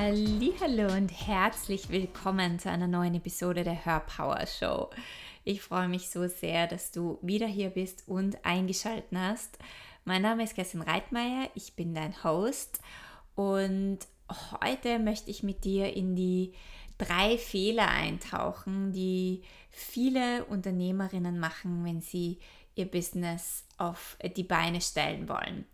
Hallo und herzlich willkommen zu einer neuen Episode der Hörpower Show. Ich freue mich so sehr, dass du wieder hier bist und eingeschaltet hast. Mein Name ist Kerstin Reitmeier, ich bin dein Host und heute möchte ich mit dir in die drei Fehler eintauchen, die viele Unternehmerinnen machen, wenn sie ihr Business auf die Beine stellen wollen.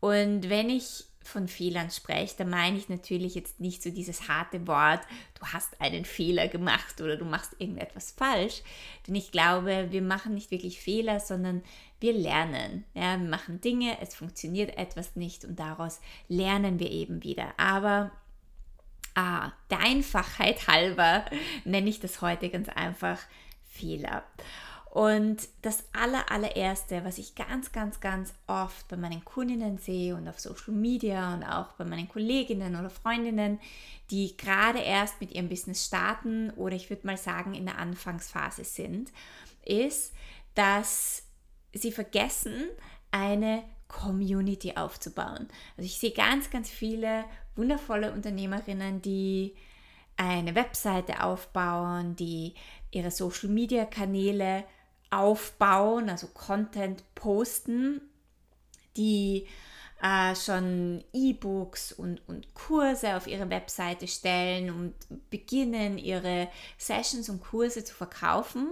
Und wenn ich von Fehlern spreche, da meine ich natürlich jetzt nicht so dieses harte Wort, du hast einen Fehler gemacht oder du machst irgendetwas falsch. Denn ich glaube, wir machen nicht wirklich Fehler, sondern wir lernen. Ja, wir machen Dinge, es funktioniert etwas nicht und daraus lernen wir eben wieder. Aber ah, der Einfachheit halber nenne ich das heute ganz einfach Fehler. Und das aller, allererste, was ich ganz, ganz, ganz oft bei meinen Kundinnen sehe und auf Social Media und auch bei meinen Kolleginnen oder Freundinnen, die gerade erst mit ihrem Business starten oder ich würde mal sagen in der Anfangsphase sind, ist, dass sie vergessen, eine Community aufzubauen. Also ich sehe ganz, ganz viele wundervolle Unternehmerinnen, die eine Webseite aufbauen, die ihre Social-Media-Kanäle aufbauen, also Content posten, die äh, schon E-Books und, und Kurse auf ihre Webseite stellen und beginnen, ihre Sessions und Kurse zu verkaufen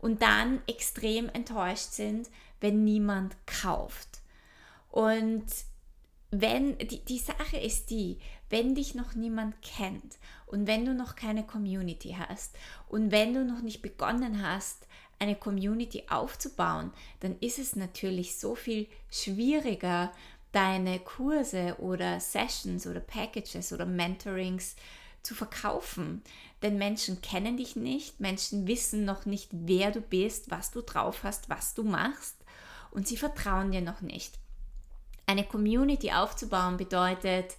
und dann extrem enttäuscht sind, wenn niemand kauft. Und wenn die, die Sache ist die, wenn dich noch niemand kennt und wenn du noch keine Community hast und wenn du noch nicht begonnen hast, eine Community aufzubauen, dann ist es natürlich so viel schwieriger, deine Kurse oder Sessions oder Packages oder Mentorings zu verkaufen. Denn Menschen kennen dich nicht, Menschen wissen noch nicht, wer du bist, was du drauf hast, was du machst und sie vertrauen dir noch nicht. Eine Community aufzubauen bedeutet,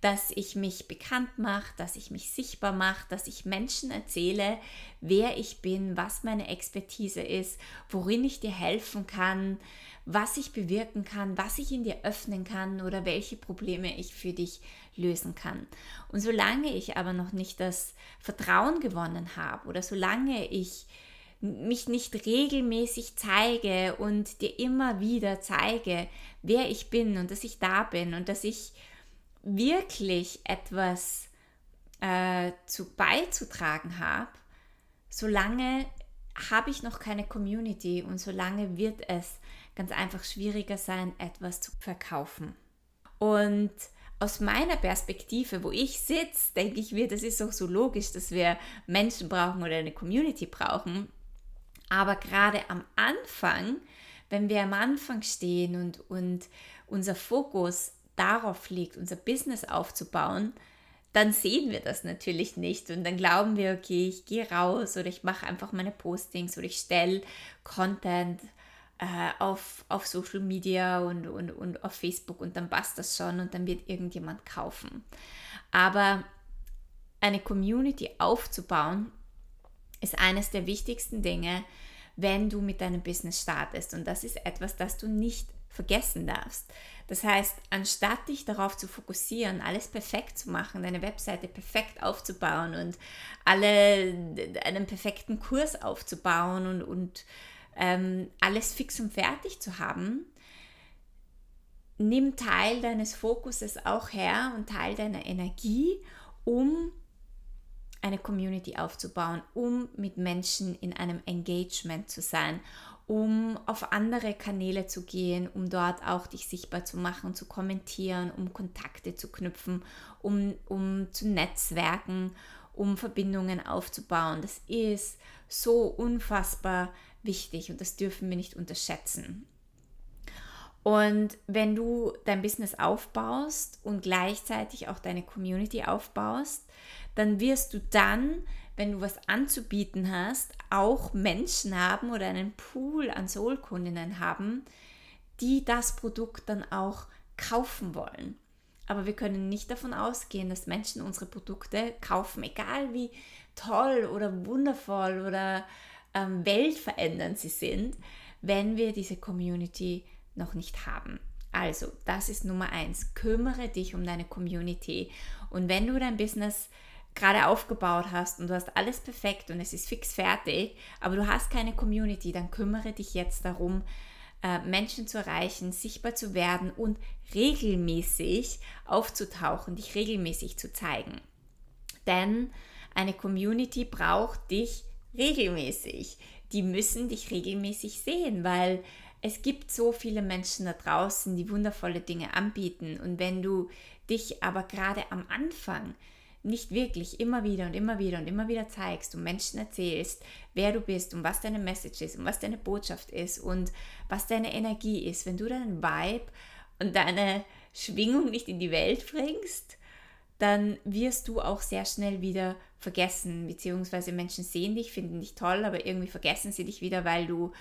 dass ich mich bekannt mache, dass ich mich sichtbar mache, dass ich Menschen erzähle, wer ich bin, was meine Expertise ist, worin ich dir helfen kann, was ich bewirken kann, was ich in dir öffnen kann oder welche Probleme ich für dich lösen kann. Und solange ich aber noch nicht das Vertrauen gewonnen habe oder solange ich mich nicht regelmäßig zeige und dir immer wieder zeige, wer ich bin und dass ich da bin und dass ich wirklich etwas äh, zu beizutragen habe, solange habe ich noch keine Community und solange wird es ganz einfach schwieriger sein, etwas zu verkaufen. Und aus meiner Perspektive, wo ich sitze, denke ich mir, das ist auch so logisch, dass wir Menschen brauchen oder eine Community brauchen. Aber gerade am Anfang, wenn wir am Anfang stehen und, und unser Fokus darauf liegt, unser Business aufzubauen, dann sehen wir das natürlich nicht und dann glauben wir, okay, ich gehe raus oder ich mache einfach meine Postings oder ich stelle Content äh, auf, auf Social Media und, und, und auf Facebook und dann passt das schon und dann wird irgendjemand kaufen. Aber eine Community aufzubauen ist eines der wichtigsten Dinge, wenn du mit deinem Business startest. Und das ist etwas, das du nicht vergessen darfst. Das heißt, anstatt dich darauf zu fokussieren, alles perfekt zu machen, deine Webseite perfekt aufzubauen und alle einen perfekten Kurs aufzubauen und, und ähm, alles fix und fertig zu haben, nimm Teil deines Fokuses auch her und Teil deiner Energie, um eine Community aufzubauen, um mit Menschen in einem Engagement zu sein, um auf andere Kanäle zu gehen, um dort auch dich sichtbar zu machen, zu kommentieren, um Kontakte zu knüpfen, um, um zu netzwerken, um Verbindungen aufzubauen. Das ist so unfassbar wichtig und das dürfen wir nicht unterschätzen. Und wenn du dein Business aufbaust und gleichzeitig auch deine Community aufbaust, dann wirst du dann wenn du was anzubieten hast, auch Menschen haben oder einen Pool an Soulkundinnen haben, die das Produkt dann auch kaufen wollen. Aber wir können nicht davon ausgehen, dass Menschen unsere Produkte kaufen, egal wie toll oder wundervoll oder ähm, weltverändernd sie sind, wenn wir diese Community noch nicht haben. Also, das ist Nummer eins. Kümmere dich um deine Community. Und wenn du dein Business gerade aufgebaut hast und du hast alles perfekt und es ist fix fertig, aber du hast keine Community, dann kümmere dich jetzt darum, äh, Menschen zu erreichen, sichtbar zu werden und regelmäßig aufzutauchen, dich regelmäßig zu zeigen. Denn eine Community braucht dich regelmäßig. Die müssen dich regelmäßig sehen, weil es gibt so viele Menschen da draußen, die wundervolle Dinge anbieten. Und wenn du dich aber gerade am Anfang nicht wirklich immer wieder und immer wieder und immer wieder zeigst und Menschen erzählst, wer du bist und was deine Message ist und was deine Botschaft ist und was deine Energie ist, wenn du deinen Vibe und deine Schwingung nicht in die Welt bringst, dann wirst du auch sehr schnell wieder vergessen, beziehungsweise Menschen sehen dich, finden dich toll, aber irgendwie vergessen sie dich wieder, weil du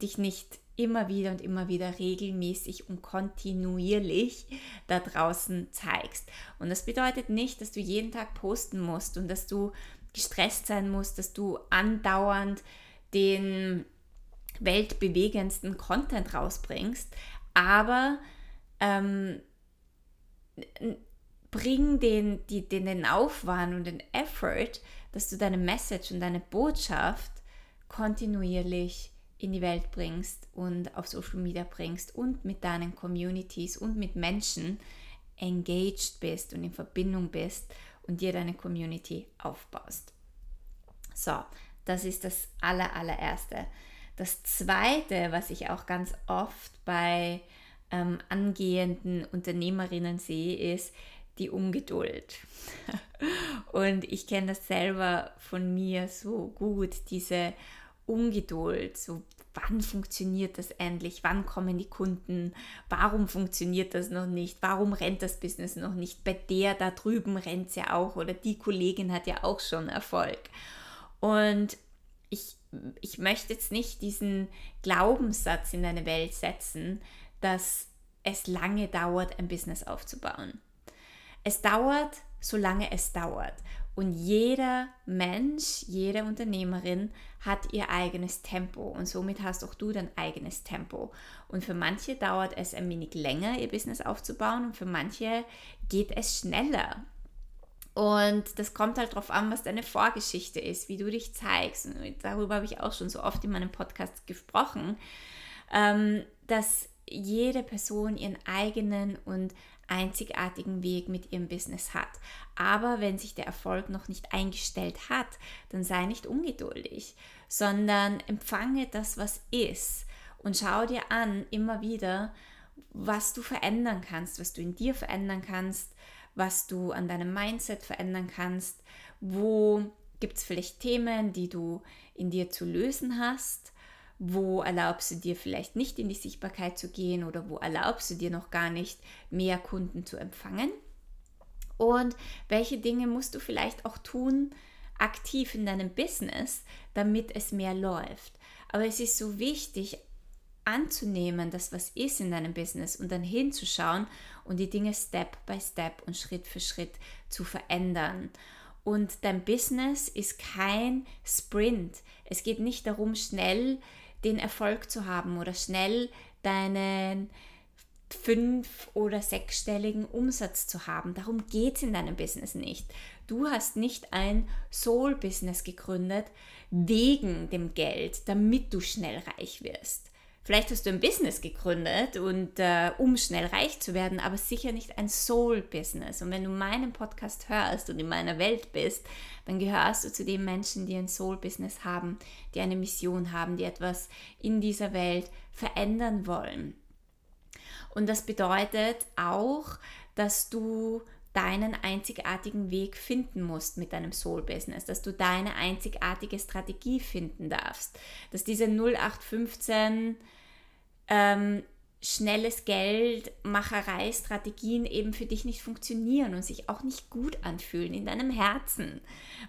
dich nicht immer wieder und immer wieder regelmäßig und kontinuierlich da draußen zeigst. Und das bedeutet nicht, dass du jeden Tag posten musst und dass du gestresst sein musst, dass du andauernd den weltbewegendsten Content rausbringst, aber ähm, bring den, die, den, den Aufwand und den Effort, dass du deine Message und deine Botschaft kontinuierlich in die Welt bringst und auf Social Media bringst und mit deinen Communities und mit Menschen engaged bist und in Verbindung bist und dir deine Community aufbaust. So, das ist das aller, allererste. Das zweite, was ich auch ganz oft bei ähm, angehenden Unternehmerinnen sehe, ist die Ungeduld. und ich kenne das selber von mir so gut, diese Ungeduld, so wann funktioniert das endlich, wann kommen die Kunden, warum funktioniert das noch nicht, warum rennt das Business noch nicht, bei der da drüben rennt es ja auch oder die Kollegin hat ja auch schon Erfolg. Und ich, ich möchte jetzt nicht diesen Glaubenssatz in deine Welt setzen, dass es lange dauert, ein Business aufzubauen. Es dauert, solange es dauert. Und jeder Mensch, jede Unternehmerin hat ihr eigenes Tempo und somit hast auch du dein eigenes Tempo. Und für manche dauert es ein wenig länger, ihr Business aufzubauen und für manche geht es schneller. Und das kommt halt darauf an, was deine Vorgeschichte ist, wie du dich zeigst. Und darüber habe ich auch schon so oft in meinem Podcast gesprochen, ähm, dass jede Person ihren eigenen und einzigartigen Weg mit ihrem Business hat. Aber wenn sich der Erfolg noch nicht eingestellt hat, dann sei nicht ungeduldig, sondern empfange das, was ist. Und schau dir an immer wieder, was du verändern kannst, was du in dir verändern kannst, was du an deinem Mindset verändern kannst, wo gibt es vielleicht Themen, die du in dir zu lösen hast wo erlaubst du dir vielleicht nicht in die Sichtbarkeit zu gehen oder wo erlaubst du dir noch gar nicht mehr Kunden zu empfangen und welche Dinge musst du vielleicht auch tun aktiv in deinem Business, damit es mehr läuft. Aber es ist so wichtig anzunehmen, dass was ist in deinem Business und dann hinzuschauen und die Dinge Step by Step und Schritt für Schritt zu verändern. Und dein Business ist kein Sprint. Es geht nicht darum, schnell den Erfolg zu haben oder schnell deinen fünf- oder sechsstelligen Umsatz zu haben. Darum geht es in deinem Business nicht. Du hast nicht ein Soul-Business gegründet wegen dem Geld, damit du schnell reich wirst. Vielleicht hast du ein Business gegründet und äh, um schnell reich zu werden, aber sicher nicht ein Soul-Business. Und wenn du meinen Podcast hörst und in meiner Welt bist, dann gehörst du zu den Menschen, die ein Soul-Business haben, die eine Mission haben, die etwas in dieser Welt verändern wollen. Und das bedeutet auch, dass du deinen einzigartigen Weg finden musst mit deinem Soul-Business, dass du deine einzigartige Strategie finden darfst, dass diese 0815 ähm, schnelles Geld, Macherei, Strategien eben für dich nicht funktionieren und sich auch nicht gut anfühlen in deinem Herzen,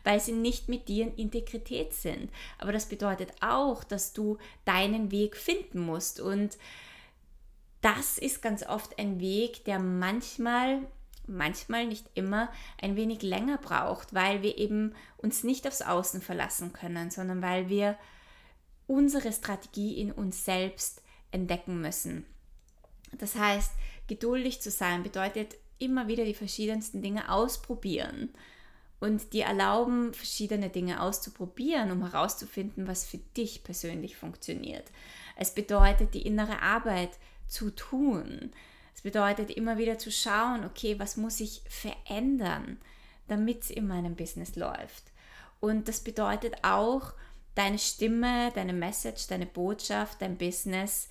weil sie nicht mit dir in Integrität sind. Aber das bedeutet auch, dass du deinen Weg finden musst und das ist ganz oft ein Weg, der manchmal manchmal nicht immer ein wenig länger braucht, weil wir eben uns nicht aufs Außen verlassen können, sondern weil wir unsere Strategie in uns selbst entdecken müssen. Das heißt, geduldig zu sein bedeutet immer wieder die verschiedensten Dinge ausprobieren und dir erlauben, verschiedene Dinge auszuprobieren, um herauszufinden, was für dich persönlich funktioniert. Es bedeutet, die innere Arbeit zu tun. Es bedeutet immer wieder zu schauen, okay, was muss ich verändern, damit es in meinem Business läuft. Und das bedeutet auch, deine Stimme, deine Message, deine Botschaft, dein Business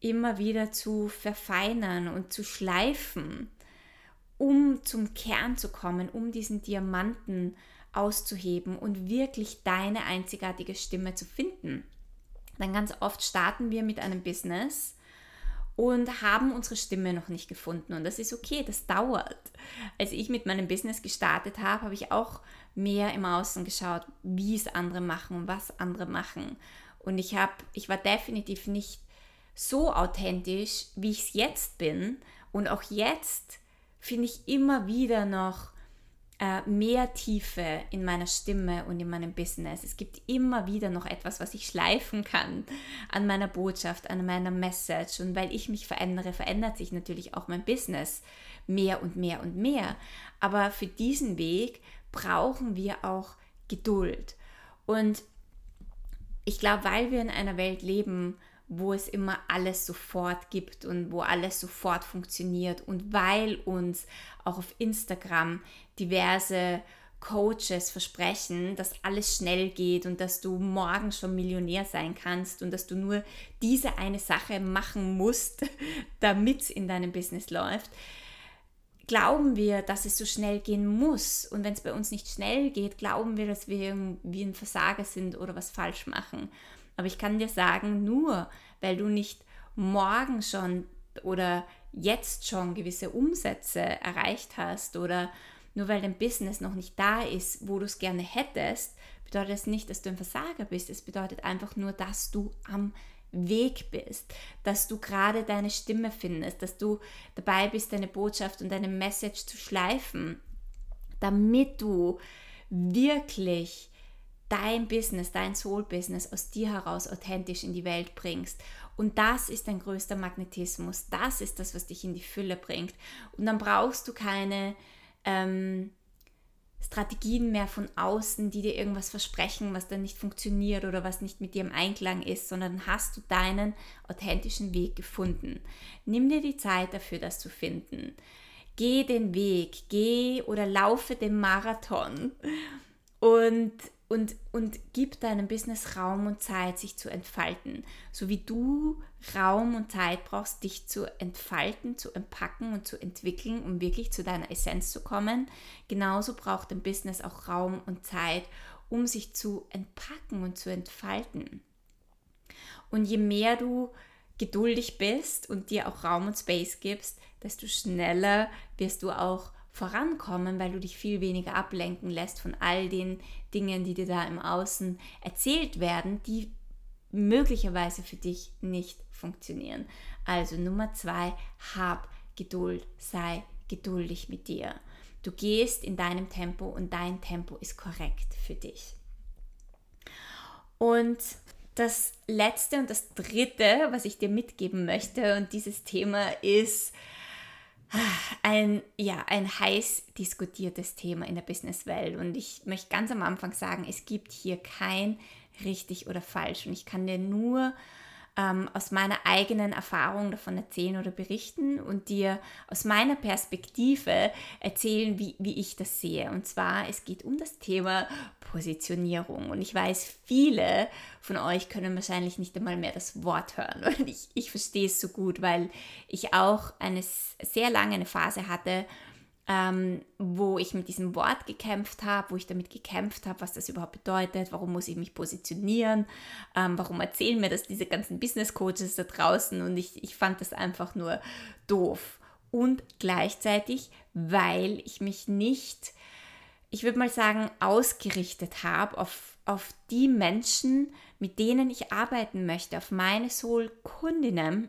immer wieder zu verfeinern und zu schleifen, um zum Kern zu kommen, um diesen Diamanten auszuheben und wirklich deine einzigartige Stimme zu finden. Dann ganz oft starten wir mit einem Business und haben unsere Stimme noch nicht gefunden. Und das ist okay, das dauert. Als ich mit meinem Business gestartet habe, habe ich auch mehr im Außen geschaut, wie es andere machen was andere machen. Und ich, habe, ich war definitiv nicht so authentisch, wie ich es jetzt bin. Und auch jetzt finde ich immer wieder noch äh, mehr Tiefe in meiner Stimme und in meinem Business. Es gibt immer wieder noch etwas, was ich schleifen kann an meiner Botschaft, an meiner Message. Und weil ich mich verändere, verändert sich natürlich auch mein Business mehr und mehr und mehr. Aber für diesen Weg brauchen wir auch Geduld. Und ich glaube, weil wir in einer Welt leben, wo es immer alles sofort gibt und wo alles sofort funktioniert und weil uns auch auf Instagram diverse Coaches versprechen, dass alles schnell geht und dass du morgen schon Millionär sein kannst und dass du nur diese eine Sache machen musst, damit es in deinem Business läuft, glauben wir, dass es so schnell gehen muss. Und wenn es bei uns nicht schnell geht, glauben wir, dass wir wie ein Versager sind oder was falsch machen. Aber ich kann dir sagen, nur weil du nicht morgen schon oder jetzt schon gewisse Umsätze erreicht hast oder nur weil dein Business noch nicht da ist, wo du es gerne hättest, bedeutet das nicht, dass du ein Versager bist. Es bedeutet einfach nur, dass du am Weg bist, dass du gerade deine Stimme findest, dass du dabei bist, deine Botschaft und deine Message zu schleifen, damit du wirklich dein Business, dein Soul-Business aus dir heraus authentisch in die Welt bringst. Und das ist dein größter Magnetismus. Das ist das, was dich in die Fülle bringt. Und dann brauchst du keine ähm, Strategien mehr von außen, die dir irgendwas versprechen, was dann nicht funktioniert oder was nicht mit dir im Einklang ist, sondern hast du deinen authentischen Weg gefunden. Nimm dir die Zeit dafür, das zu finden. Geh den Weg, geh oder laufe den Marathon und und, und gib deinem Business Raum und Zeit, sich zu entfalten. So wie du Raum und Zeit brauchst, dich zu entfalten, zu entpacken und zu entwickeln, um wirklich zu deiner Essenz zu kommen, genauso braucht dein Business auch Raum und Zeit, um sich zu entpacken und zu entfalten. Und je mehr du geduldig bist und dir auch Raum und Space gibst, desto schneller wirst du auch vorankommen, weil du dich viel weniger ablenken lässt von all den Dingen, die dir da im Außen erzählt werden, die möglicherweise für dich nicht funktionieren. Also Nummer zwei, hab Geduld, sei geduldig mit dir. Du gehst in deinem Tempo und dein Tempo ist korrekt für dich. Und das letzte und das dritte, was ich dir mitgeben möchte, und dieses Thema ist, ein, ja, ein heiß diskutiertes Thema in der Businesswelt. Und ich möchte ganz am Anfang sagen, es gibt hier kein richtig oder falsch. Und ich kann dir nur ähm, aus meiner eigenen Erfahrung davon erzählen oder berichten und dir aus meiner Perspektive erzählen, wie, wie ich das sehe. Und zwar, es geht um das Thema Positionierung. Und ich weiß, viele von euch können wahrscheinlich nicht einmal mehr das Wort hören. Und ich, ich verstehe es so gut, weil ich auch eine sehr lange eine Phase hatte, ähm, wo ich mit diesem Wort gekämpft habe, wo ich damit gekämpft habe, was das überhaupt bedeutet, warum muss ich mich positionieren, ähm, warum erzählen mir das diese ganzen Business Coaches da draußen und ich, ich fand das einfach nur doof. Und gleichzeitig, weil ich mich nicht, ich würde mal sagen, ausgerichtet habe auf, auf die Menschen, mit denen ich arbeiten möchte, auf meine Soul-Kundinnen,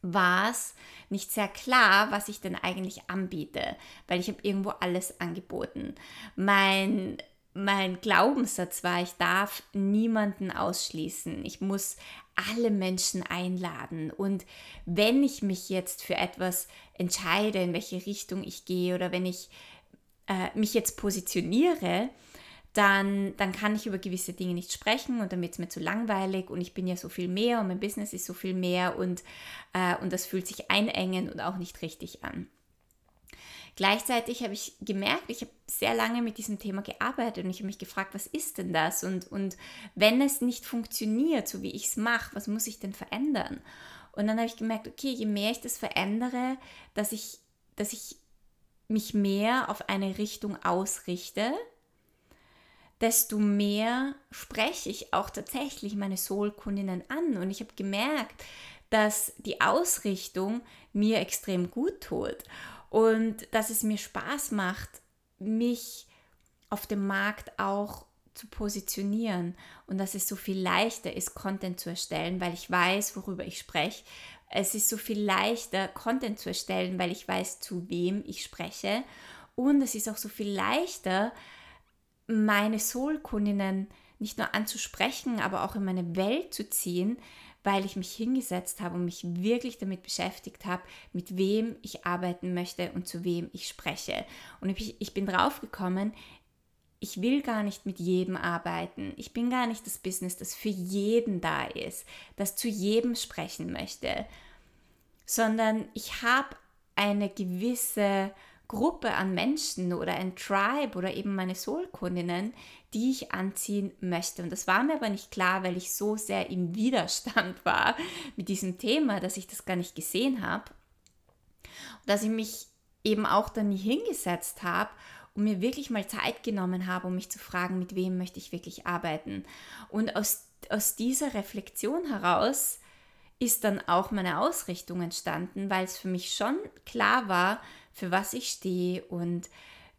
war es nicht sehr klar, was ich denn eigentlich anbiete, weil ich habe irgendwo alles angeboten. Mein mein Glaubenssatz war, ich darf niemanden ausschließen. Ich muss alle Menschen einladen. Und wenn ich mich jetzt für etwas entscheide, in welche Richtung ich gehe oder wenn ich äh, mich jetzt positioniere, dann, dann kann ich über gewisse Dinge nicht sprechen und dann wird es mir zu langweilig und ich bin ja so viel mehr und mein Business ist so viel mehr und, äh, und das fühlt sich einengend und auch nicht richtig an. Gleichzeitig habe ich gemerkt, ich habe sehr lange mit diesem Thema gearbeitet und ich habe mich gefragt, was ist denn das? Und, und wenn es nicht funktioniert, so wie ich es mache, was muss ich denn verändern? Und dann habe ich gemerkt, okay, je mehr ich das verändere, dass ich, dass ich mich mehr auf eine Richtung ausrichte, desto mehr spreche ich auch tatsächlich meine Soul-Kundinnen an. Und ich habe gemerkt, dass die Ausrichtung mir extrem gut tut und dass es mir Spaß macht, mich auf dem Markt auch zu positionieren und dass es so viel leichter ist, Content zu erstellen, weil ich weiß, worüber ich spreche. Es ist so viel leichter, Content zu erstellen, weil ich weiß, zu wem ich spreche. Und es ist auch so viel leichter, meine Soul-Kundinnen nicht nur anzusprechen, aber auch in meine Welt zu ziehen, weil ich mich hingesetzt habe und mich wirklich damit beschäftigt habe, mit wem ich arbeiten möchte und zu wem ich spreche. Und ich, ich bin drauf gekommen, ich will gar nicht mit jedem arbeiten. Ich bin gar nicht das Business, das für jeden da ist, das zu jedem sprechen möchte, sondern ich habe eine gewisse Gruppe an Menschen oder ein Tribe oder eben meine Soul-Kundinnen, die ich anziehen möchte. Und das war mir aber nicht klar, weil ich so sehr im Widerstand war mit diesem Thema, dass ich das gar nicht gesehen habe. Und dass ich mich eben auch dann nie hingesetzt habe und mir wirklich mal Zeit genommen habe, um mich zu fragen, mit wem möchte ich wirklich arbeiten. Und aus, aus dieser Reflexion heraus ist dann auch meine Ausrichtung entstanden, weil es für mich schon klar war, für was ich stehe und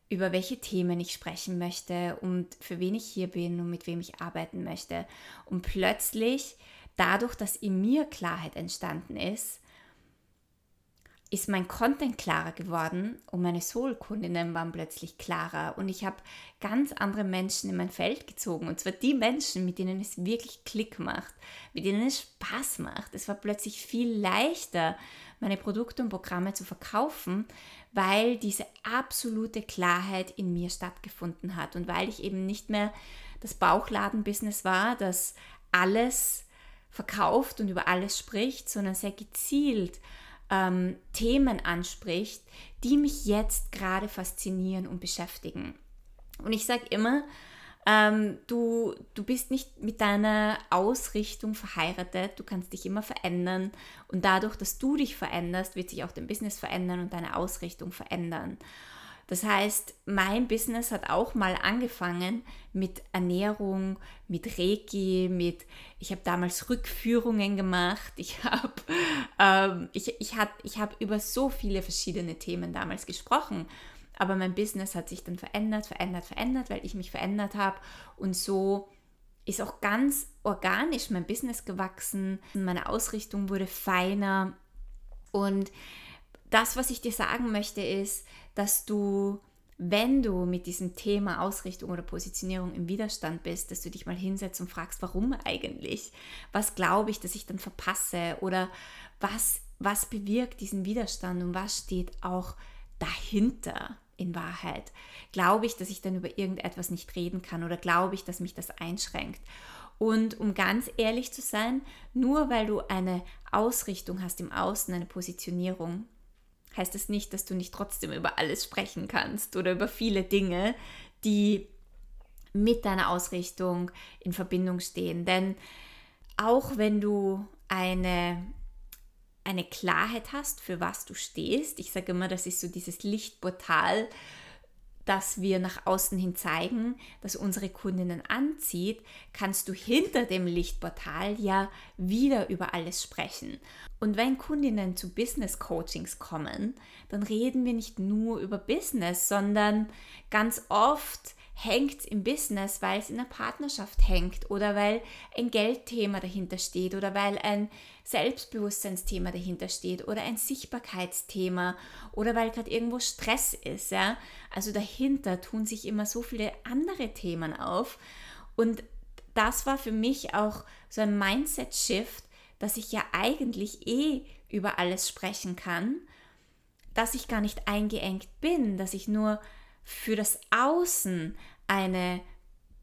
über welche Themen ich sprechen möchte und für wen ich hier bin und mit wem ich arbeiten möchte. Und plötzlich, dadurch, dass in mir Klarheit entstanden ist, ist mein Content klarer geworden und meine Soul-Kundinnen waren plötzlich klarer. Und ich habe ganz andere Menschen in mein Feld gezogen. Und zwar die Menschen, mit denen es wirklich Klick macht, mit denen es Spaß macht. Es war plötzlich viel leichter, meine Produkte und Programme zu verkaufen, weil diese absolute Klarheit in mir stattgefunden hat. Und weil ich eben nicht mehr das Bauchladen-Business war, das alles verkauft und über alles spricht, sondern sehr gezielt ähm, Themen anspricht, die mich jetzt gerade faszinieren und beschäftigen. Und ich sage immer, ähm, du, du bist nicht mit deiner Ausrichtung verheiratet, du kannst dich immer verändern und dadurch, dass du dich veränderst, wird sich auch dein Business verändern und deine Ausrichtung verändern. Das heißt, mein Business hat auch mal angefangen mit Ernährung, mit Reiki, mit, ich habe damals Rückführungen gemacht, ich habe ähm, ich, ich hab, ich hab über so viele verschiedene Themen damals gesprochen. Aber mein Business hat sich dann verändert, verändert, verändert, weil ich mich verändert habe. Und so ist auch ganz organisch mein Business gewachsen. Meine Ausrichtung wurde feiner. Und das, was ich dir sagen möchte, ist, dass du, wenn du mit diesem Thema Ausrichtung oder Positionierung im Widerstand bist, dass du dich mal hinsetzt und fragst, warum eigentlich? Was glaube ich, dass ich dann verpasse? Oder was, was bewirkt diesen Widerstand und was steht auch dahinter in Wahrheit? Glaube ich, dass ich dann über irgendetwas nicht reden kann oder glaube ich, dass mich das einschränkt? Und um ganz ehrlich zu sein, nur weil du eine Ausrichtung hast im Außen, eine Positionierung, heißt es das nicht, dass du nicht trotzdem über alles sprechen kannst oder über viele Dinge, die mit deiner Ausrichtung in Verbindung stehen. Denn auch wenn du eine, eine Klarheit hast, für was du stehst, ich sage immer, das ist so dieses Lichtportal, das wir nach außen hin zeigen, das unsere Kundinnen anzieht, kannst du hinter dem Lichtportal ja wieder über alles sprechen. Und wenn Kundinnen zu Business Coachings kommen, dann reden wir nicht nur über Business, sondern ganz oft hängt es im Business, weil es in der Partnerschaft hängt oder weil ein Geldthema dahinter steht oder weil ein Selbstbewusstseinsthema dahinter steht oder ein Sichtbarkeitsthema oder weil gerade irgendwo Stress ist. Ja? Also dahinter tun sich immer so viele andere Themen auf. Und das war für mich auch so ein Mindset-Shift, dass ich ja eigentlich eh über alles sprechen kann, dass ich gar nicht eingeengt bin, dass ich nur für das Außen eine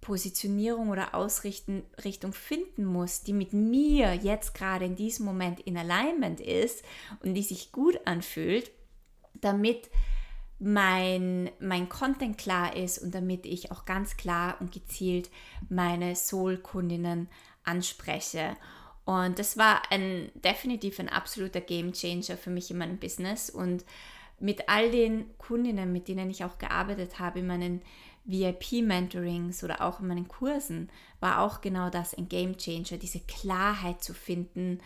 Positionierung oder Ausrichtung finden muss, die mit mir jetzt gerade in diesem Moment in Alignment ist und die sich gut anfühlt, damit mein, mein Content klar ist und damit ich auch ganz klar und gezielt meine Soul-Kundinnen anspreche. Und das war ein definitiv ein absoluter Game Changer für mich in meinem Business und mit all den Kundinnen, mit denen ich auch gearbeitet habe, in meinen VIP-Mentorings oder auch in meinen Kursen, war auch genau das ein Game Changer, diese Klarheit zu finden,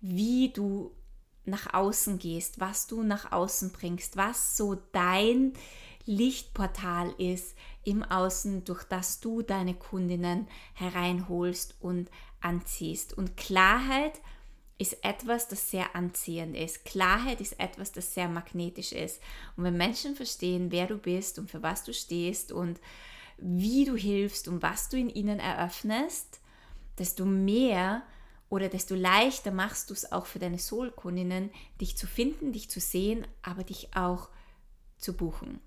wie du nach außen gehst, was du nach außen bringst, was so dein Lichtportal ist im Außen, durch das du deine Kundinnen hereinholst und anziehst. Und Klarheit ist etwas, das sehr anziehend ist. Klarheit ist etwas, das sehr magnetisch ist. Und wenn Menschen verstehen, wer du bist und für was du stehst und wie du hilfst und was du in ihnen eröffnest, desto mehr oder desto leichter machst du es auch für deine Soul-Kundinnen, dich zu finden, dich zu sehen, aber dich auch zu buchen,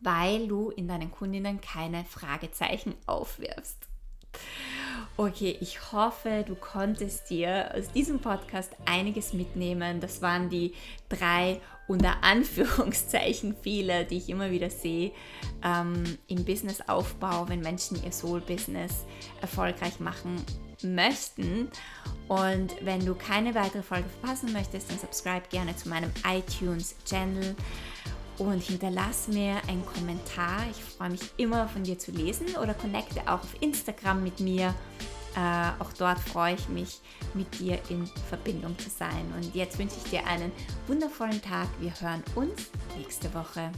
weil du in deinen Kundinnen keine Fragezeichen aufwirfst. Okay, ich hoffe, du konntest dir aus diesem Podcast einiges mitnehmen. Das waren die drei unter Anführungszeichen viele, die ich immer wieder sehe ähm, im Businessaufbau, wenn Menschen ihr Soul-Business erfolgreich machen möchten. Und wenn du keine weitere Folge verpassen möchtest, dann subscribe gerne zu meinem iTunes-Channel und hinterlass mir einen Kommentar. Ich freue mich immer von dir zu lesen oder connecte auch auf Instagram mit mir. Äh, auch dort freue ich mich, mit dir in Verbindung zu sein. Und jetzt wünsche ich dir einen wundervollen Tag. Wir hören uns nächste Woche.